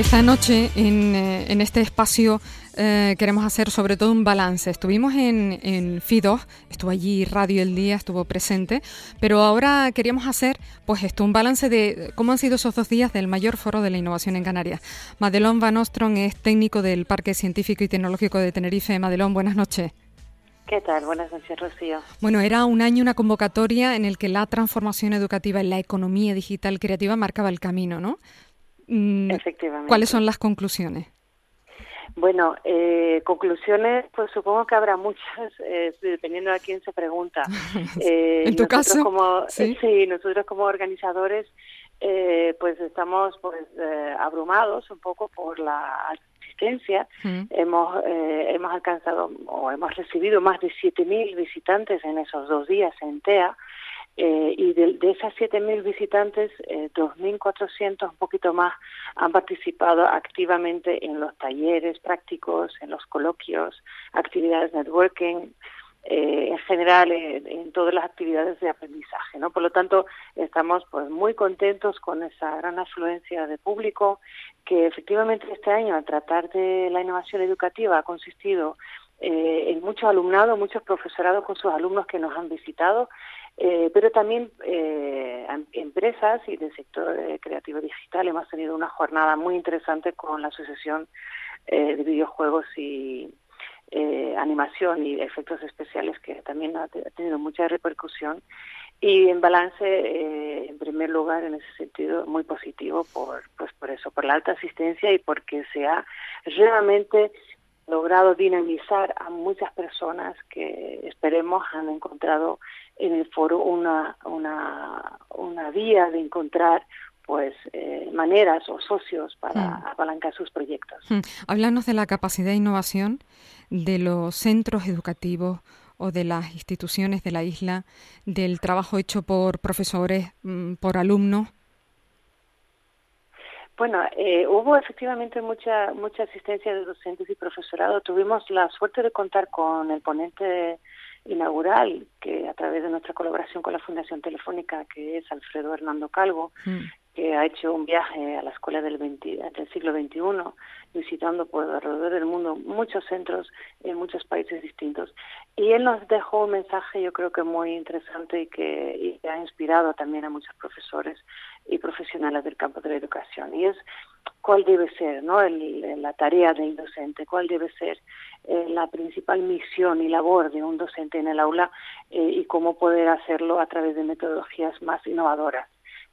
Esta noche en, eh, en este espacio eh, queremos hacer sobre todo un balance. Estuvimos en, en FIDO, estuvo allí Radio El Día, estuvo presente, pero ahora queríamos hacer pues esto, un balance de cómo han sido esos dos días del mayor foro de la innovación en Canarias. Madelón Van Ostrom es técnico del Parque Científico y Tecnológico de Tenerife. Madelón, buenas noches. ¿Qué tal? Buenas noches, Rocío. Bueno, era un año, una convocatoria en el que la transformación educativa en la economía digital creativa marcaba el camino, ¿no? Mm, Efectivamente. ¿Cuáles son las conclusiones? Bueno, eh, conclusiones, pues supongo que habrá muchas, eh, dependiendo de a quién se pregunta. Eh, ¿En tu caso? Como, ¿Sí? nosotros como organizadores, eh, pues estamos pues eh, abrumados un poco por la asistencia. Mm. Hemos eh, hemos alcanzado o hemos recibido más de 7.000 visitantes en esos dos días en TEA. Eh, y de, de esas 7.000 visitantes, eh, 2.400, un poquito más, han participado activamente en los talleres prácticos, en los coloquios, actividades networking, eh, en general eh, en todas las actividades de aprendizaje, ¿no? Por lo tanto, estamos pues muy contentos con esa gran afluencia de público que efectivamente este año al tratar de la innovación educativa ha consistido eh, en mucho alumnado, muchos profesorados con sus alumnos que nos han visitado, eh, pero también eh, empresas y del sector eh, creativo digital. Hemos tenido una jornada muy interesante con la Asociación eh, de Videojuegos y eh, Animación y Efectos Especiales, que también ha tenido mucha repercusión. Y en balance, eh, en primer lugar, en ese sentido, muy positivo por, pues por eso, por la alta asistencia y porque se ha realmente logrado dinamizar a muchas personas que esperemos han encontrado en el foro una, una, una vía de encontrar pues eh, maneras o socios para Mm. apalancar sus proyectos. Hmm. Háblanos de la capacidad de innovación de los centros educativos o de las instituciones de la isla, del trabajo hecho por profesores, mm, por alumnos. Bueno, eh, hubo efectivamente mucha mucha asistencia de docentes y profesorado. Tuvimos la suerte de contar con el ponente inaugural, que a través de nuestra colaboración con la Fundación Telefónica, que es Alfredo Hernando Calvo, Mm. Que ha hecho un viaje a la escuela del, 20 del siglo XXI, visitando por alrededor del mundo muchos centros en muchos países distintos. Y él nos dejó un mensaje, yo creo que muy interesante y que, y ha inspirado también a muchos profesores y profesionales del campo de la educación. Y es cuál debe ser la tarea del docente, cuál debe ser eh, la principal misión y labor de un docente en el aula eh, y cómo poder hacerlo a través de metodologías más innovadoras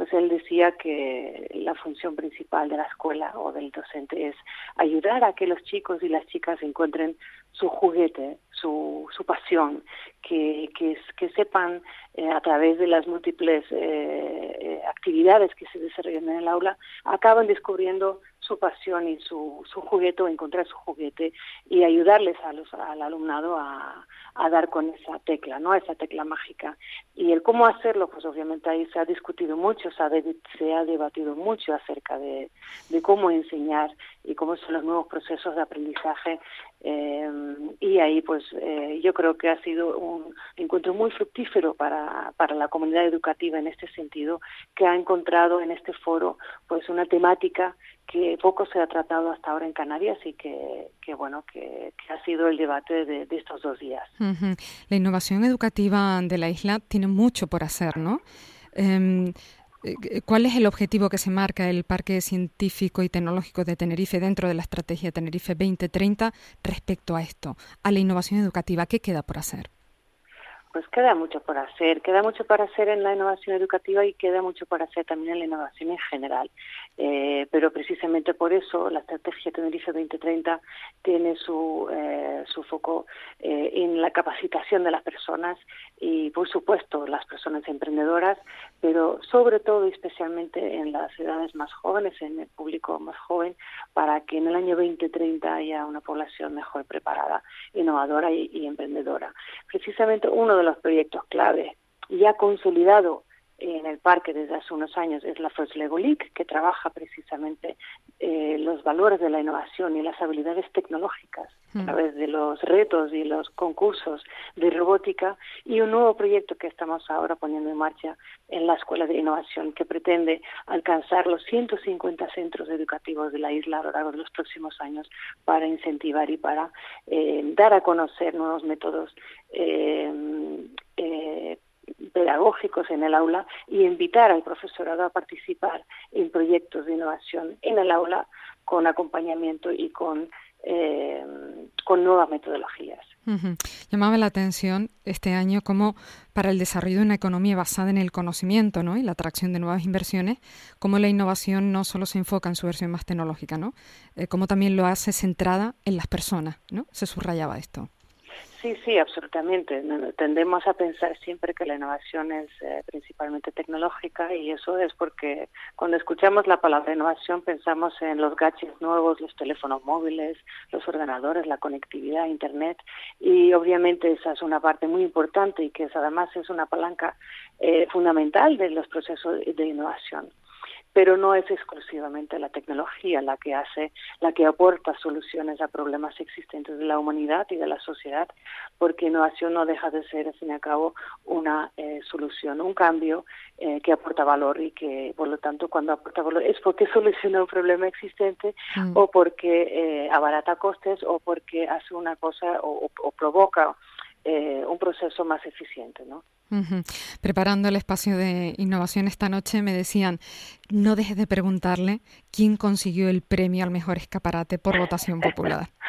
pues él decía que la función principal de la escuela o del docente es ayudar a que los chicos y las chicas encuentren su juguete, su, su pasión, que, que, sepan eh, a través de las múltiples eh, eh, actividades que se desarrollan en el aula, acaban descubriendo su pasión y su, su juguete o encontrar su juguete y ayudarles al alumnado a, a dar con esa tecla, ¿no? Esa tecla mágica. Y el cómo hacerlo, pues obviamente ahí se ha discutido mucho, se ha, de, se ha debatido mucho acerca de, de cómo enseñar y cómo son los nuevos procesos de aprendizaje. Eh, y ahí, pues eh, yo creo que ha sido un encuentro muy fructífero para, para la comunidad educativa en este sentido, que ha encontrado en este foro pues una temática que poco se ha tratado hasta ahora en Canarias y que, que bueno, que, ha sido el debate de, estos dos días. La innovación educativa de la isla tiene mucho por hacer, ¿no? Eh, ¿Cuál es el objetivo que se marca el Parque Científico y Tecnológico de Tenerife dentro de la Estrategia Tenerife 2030 respecto a esto, a la innovación educativa? ¿Qué queda por hacer? Pues queda mucho por hacer, queda mucho por hacer en la innovación educativa y queda mucho por hacer también en la innovación en general. Eh, pero precisamente por eso la estrategia Tenerife 2030 tiene su, eh, su foco eh, en la capacitación de las personas y por supuesto las personas emprendedoras, pero sobre todo y especialmente en las edades más jóvenes, en el público más joven, para que en el año 2030 haya una población mejor preparada, innovadora y, emprendedora. Precisamente uno de los proyectos clave ya consolidado en el parque desde hace unos años es la First Lego League, que trabaja precisamente eh, los valores de la innovación y las habilidades tecnológicas a hmm. través de los retos y los concursos de robótica y un nuevo proyecto que estamos ahora poniendo en marcha en la Escuela de Innovación que pretende alcanzar los 150 centros educativos de la isla a lo largo de los próximos años para incentivar y para eh, dar a conocer nuevos métodos eh, pedagógicos en el aula y invitar al profesorado a participar en proyectos de innovación en el aula con acompañamiento y con, eh, con nuevas metodologías. Llamaba la atención este año como para el desarrollo de una economía basada en el conocimiento ¿no? y la atracción de nuevas inversiones, como la innovación no solo se enfoca en su versión más tecnológica, ¿no? Eh, como también lo hace centrada en las personas. ¿no? Se subrayaba esto. Sí, sí, absolutamente. Tendemos a pensar siempre que la innovación es eh, principalmente tecnológica y eso es porque cuando escuchamos la palabra innovación pensamos en los gadgets nuevos, los teléfonos móviles, los ordenadores, la conectividad, Internet y obviamente esa es una parte muy importante y que además es una palanca eh, fundamental de los procesos de innovación pero no es exclusivamente la tecnología la que hace, la que aporta soluciones a problemas existentes de la humanidad y de la sociedad, porque innovación no deja de ser, al fin y al cabo, una eh, solución, un cambio eh, que aporta valor y que, por lo tanto, cuando aporta valor es porque soluciona un problema existente mm. o porque eh, abarata costes o porque hace una cosa o, o provoca un proceso más eficiente, ¿no? Preparando el espacio de innovación esta noche me decían, no dejes de preguntarle quién consiguió el premio al mejor escaparate por votación popular.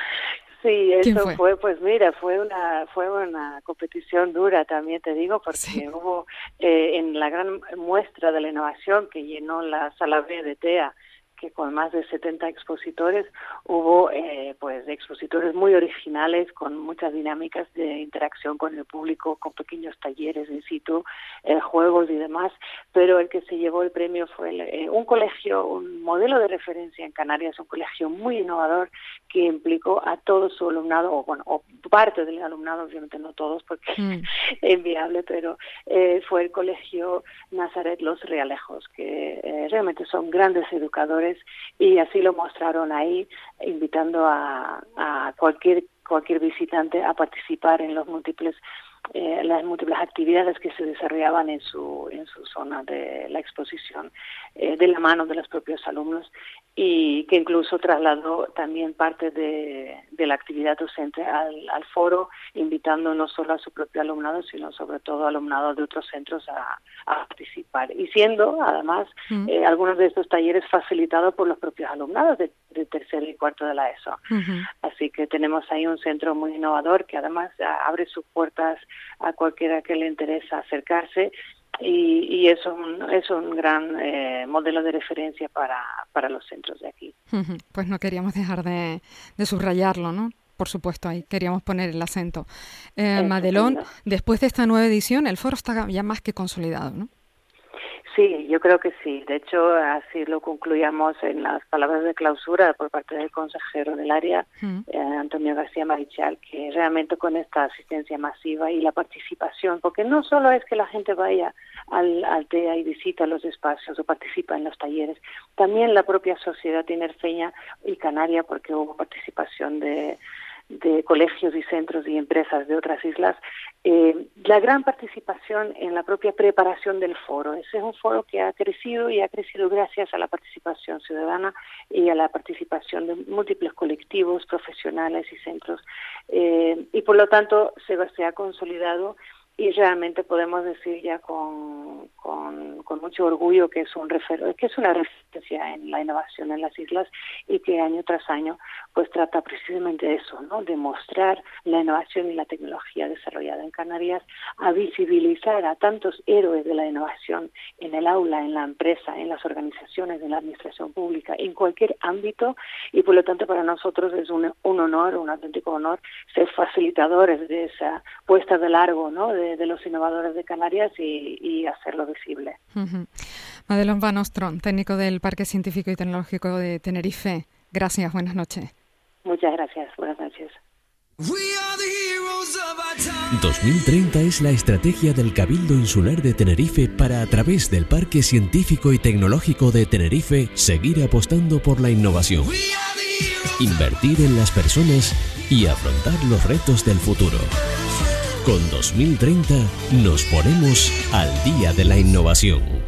Sí, eso fue? pues mira, fue una fue una competición dura también te digo porque hubo eh, en la gran muestra de la innovación que llenó la sala B de TEA que con más de 70 expositores hubo eh, pues expositores muy originales con muchas dinámicas de interacción con el público, con pequeños talleres in situ, eh, juegos y demás, pero el que se llevó el premio fue eh, un colegio, un modelo de referencia en Canarias, un colegio muy innovador que implicó a todo su alumnado, o bueno, o parte del alumnado, obviamente no todos porque mm. es inviable, pero fue el colegio Nazaret Los Realejos, que realmente son grandes educadores y así lo mostraron ahí, invitando a, a cualquier cualquier visitante a participar en los múltiples eh, las múltiples actividades que se desarrollaban en su en su zona de la exposición eh, de la mano de los propios alumnos y que incluso trasladó también parte de, la actividad docente al, foro, invitando no solo a su propio alumnado, sino sobre todo alumnado de otros centros a, participar. Y siendo, además, mm. eh, algunos de estos talleres facilitados por los propios alumnados de, tercer y cuarto de la ESO. Así que tenemos ahí un centro muy innovador que además abre sus puertas a cualquiera que le interesa acercarse y, es, un, es un gran eh, modelo de referencia para, para los centros de aquí. Pues no queríamos dejar de, de subrayarlo, ¿no? Por supuesto, ahí queríamos poner el acento. Eh, Madelón, después de esta nueva edición, el foro está ya más que consolidado, ¿no? Sí, yo creo que sí. De hecho, así lo concluíamos en las palabras de clausura por parte del consejero del área, mm. eh, Antonio García Marichal, que realmente con esta asistencia masiva y la participación, porque no solo es que la gente vaya al, al TEA y visita los espacios o participa en los talleres, también la propia sociedad tinerfeña y canaria, porque hubo participación de de colegios y centros y empresas de otras islas, eh, la gran participación en la propia preparación del foro. Ese es un foro que ha crecido y ha crecido gracias a la participación ciudadana y a la participación de múltiples colectivos, profesionales y centros. Eh, y por lo tanto se, se ha consolidado y realmente podemos decir ya con, con, mucho orgullo que es un refer que es una referencia en la innovación en las islas y que año tras año pues trata precisamente de eso, ¿no? de mostrar la innovación y la tecnología desarrollada en Canarias, a visibilizar a tantos héroes de la innovación en el aula, en la empresa, en las organizaciones, en la administración pública, en cualquier ámbito y por lo tanto para nosotros es un, un honor, un auténtico honor ser facilitadores de esa puesta de largo, ¿no? de, los innovadores de Canarias y, hacerlo visible. Madelon Van Ostrom, técnico del Parque Científico y Tecnológico de Tenerife. Gracias, buenas noches. Muchas gracias, buenas noches. 2030 es la estrategia del Cabildo Insular de Tenerife para a través del Parque Científico y Tecnológico de Tenerife seguir apostando por la innovación, invertir en las personas y afrontar los retos del futuro. Con 2030 nos ponemos al día de la innovación.